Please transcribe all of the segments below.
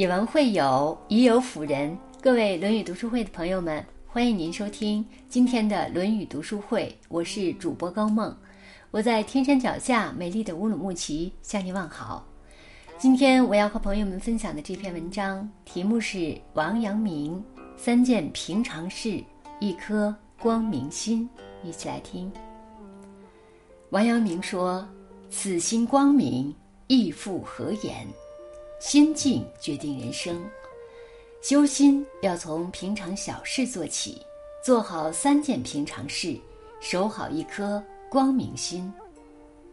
以文会友，以友辅仁。各位《论语》读书会的朋友们，欢迎您收听今天的《论语》读书会。我是主播高梦，我在天山脚下美丽的乌鲁木齐向您问好。今天我要和朋友们分享的这篇文章题目是王阳明三件平常事，一颗光明心。一起来听。王阳明说：“此心光明，亦复何言？”心境决定人生，修心要从平常小事做起，做好三件平常事，守好一颗光明心。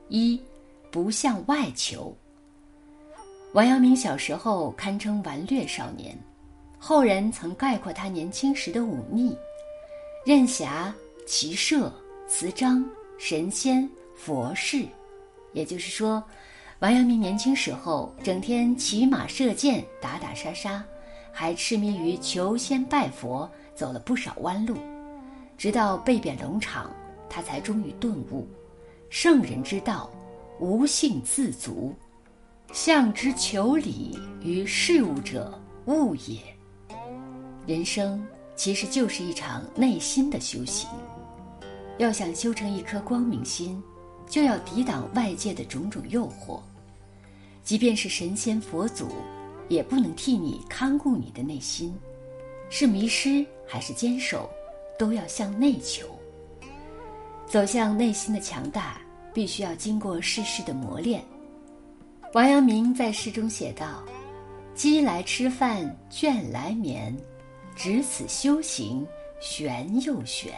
一，不向外求。王阳明小时候堪称顽劣少年，后人曾概括他年轻时的忤逆：任侠、骑射、词章、神仙、佛事，也就是说。王阳明年轻时候整天骑马射箭，打打杀杀，还痴迷于求仙拜佛，走了不少弯路。直到被贬龙场，他才终于顿悟：圣人之道，无性自足，向之求理于事物者，物也。人生其实就是一场内心的修行，要想修成一颗光明心。就要抵挡外界的种种诱惑，即便是神仙佛祖，也不能替你看顾你的内心。是迷失还是坚守，都要向内求。走向内心的强大，必须要经过世事的磨练。王阳明在诗中写道：“饥来吃饭，倦来眠，只此修行，玄又玄。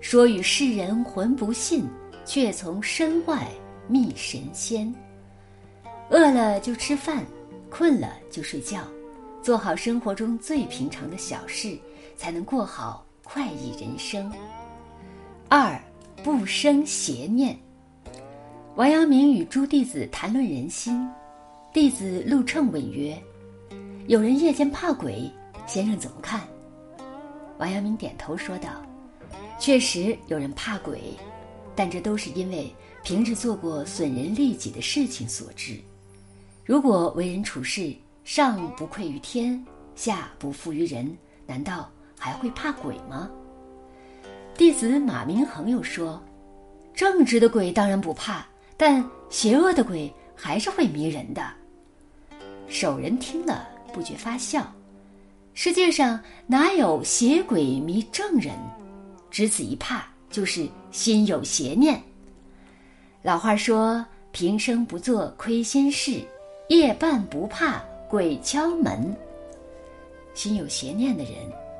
说与世人浑不信。”却从身外觅神仙。饿了就吃饭，困了就睡觉，做好生活中最平常的小事，才能过好快意人生。二，不生邪念。王阳明与诸弟子谈论人心，弟子陆称问曰：“有人夜间怕鬼，先生怎么看？”王阳明点头说道：“确实有人怕鬼。”但这都是因为平日做过损人利己的事情所致。如果为人处事上不愧于天，下不负于人，难道还会怕鬼吗？弟子马明恒又说：“正直的鬼当然不怕，但邪恶的鬼还是会迷人的。”守人听了不觉发笑：“世界上哪有邪鬼迷正人？只此一怕。”就是心有邪念。老话说：“平生不做亏心事，夜半不怕鬼敲门。”心有邪念的人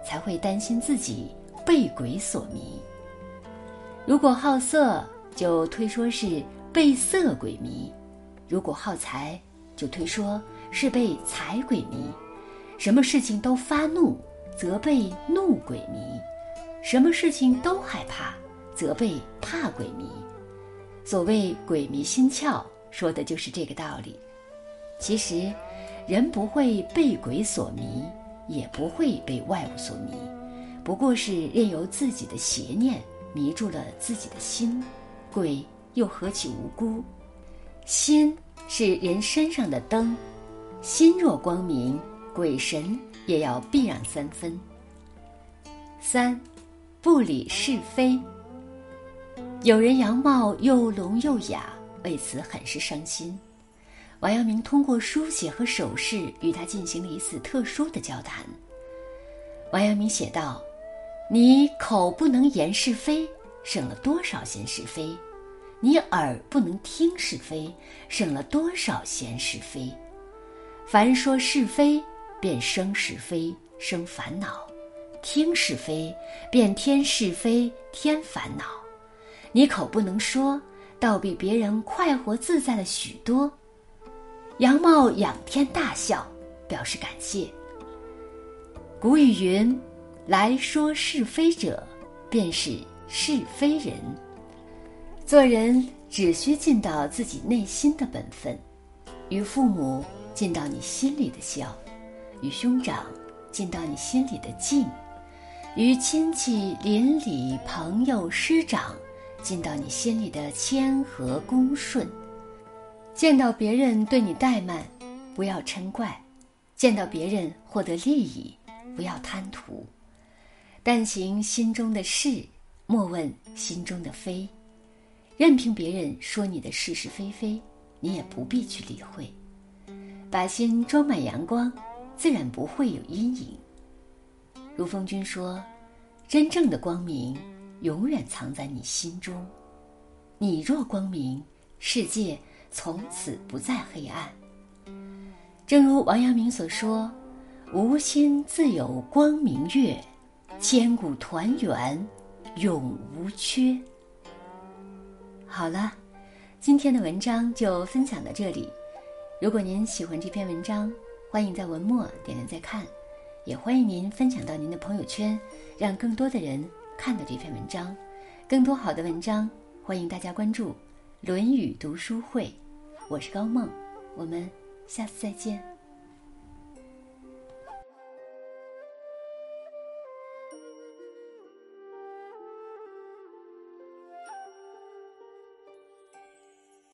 才会担心自己被鬼所迷。如果好色，就推说是被色鬼迷；如果好财，就推说是被财鬼迷。什么事情都发怒，则被怒鬼迷。什么事情都害怕，则被怕鬼迷。所谓鬼迷心窍，说的就是这个道理。其实，人不会被鬼所迷，也不会被外物所迷，不过是任由自己的邪念迷住了自己的心。鬼又何其无辜？心是人身上的灯，心若光明，鬼神也要避让三分。三。不理是非。有人样貌又聋又哑，为此很是伤心。王阳明通过书写和手势与他进行了一次特殊的交谈。王阳明写道：“你口不能言是非，省了多少闲是非；你耳不能听是非，省了多少闲是非。凡说是非，便生是非，生烦恼。”听是非，便添是非，添烦恼。你口不能说，倒比别人快活自在了许多。杨茂仰天大笑，表示感谢。古语云：“来说是非者，便是是非人。”做人只需尽到自己内心的本分，与父母尽到你心里的孝，与兄长尽到你心里的敬。与亲戚、邻里、朋友、师长，尽到你心里的谦和恭顺；见到别人对你怠慢，不要嗔怪；见到别人获得利益，不要贪图。但行心中的事，莫问心中的非。任凭别人说你的是是非非，你也不必去理会。把心装满阳光，自然不会有阴影。如风君说：“真正的光明，永远藏在你心中。你若光明，世界从此不再黑暗。”正如王阳明所说：“无心自有光明月，千古团圆永无缺。”好了，今天的文章就分享到这里。如果您喜欢这篇文章，欢迎在文末点亮再看，也欢迎您分享到您的朋友圈，让更多的人看到这篇文章。更多好的文章，欢迎大家关注《论语读书会》，我是高梦，我们下次再见。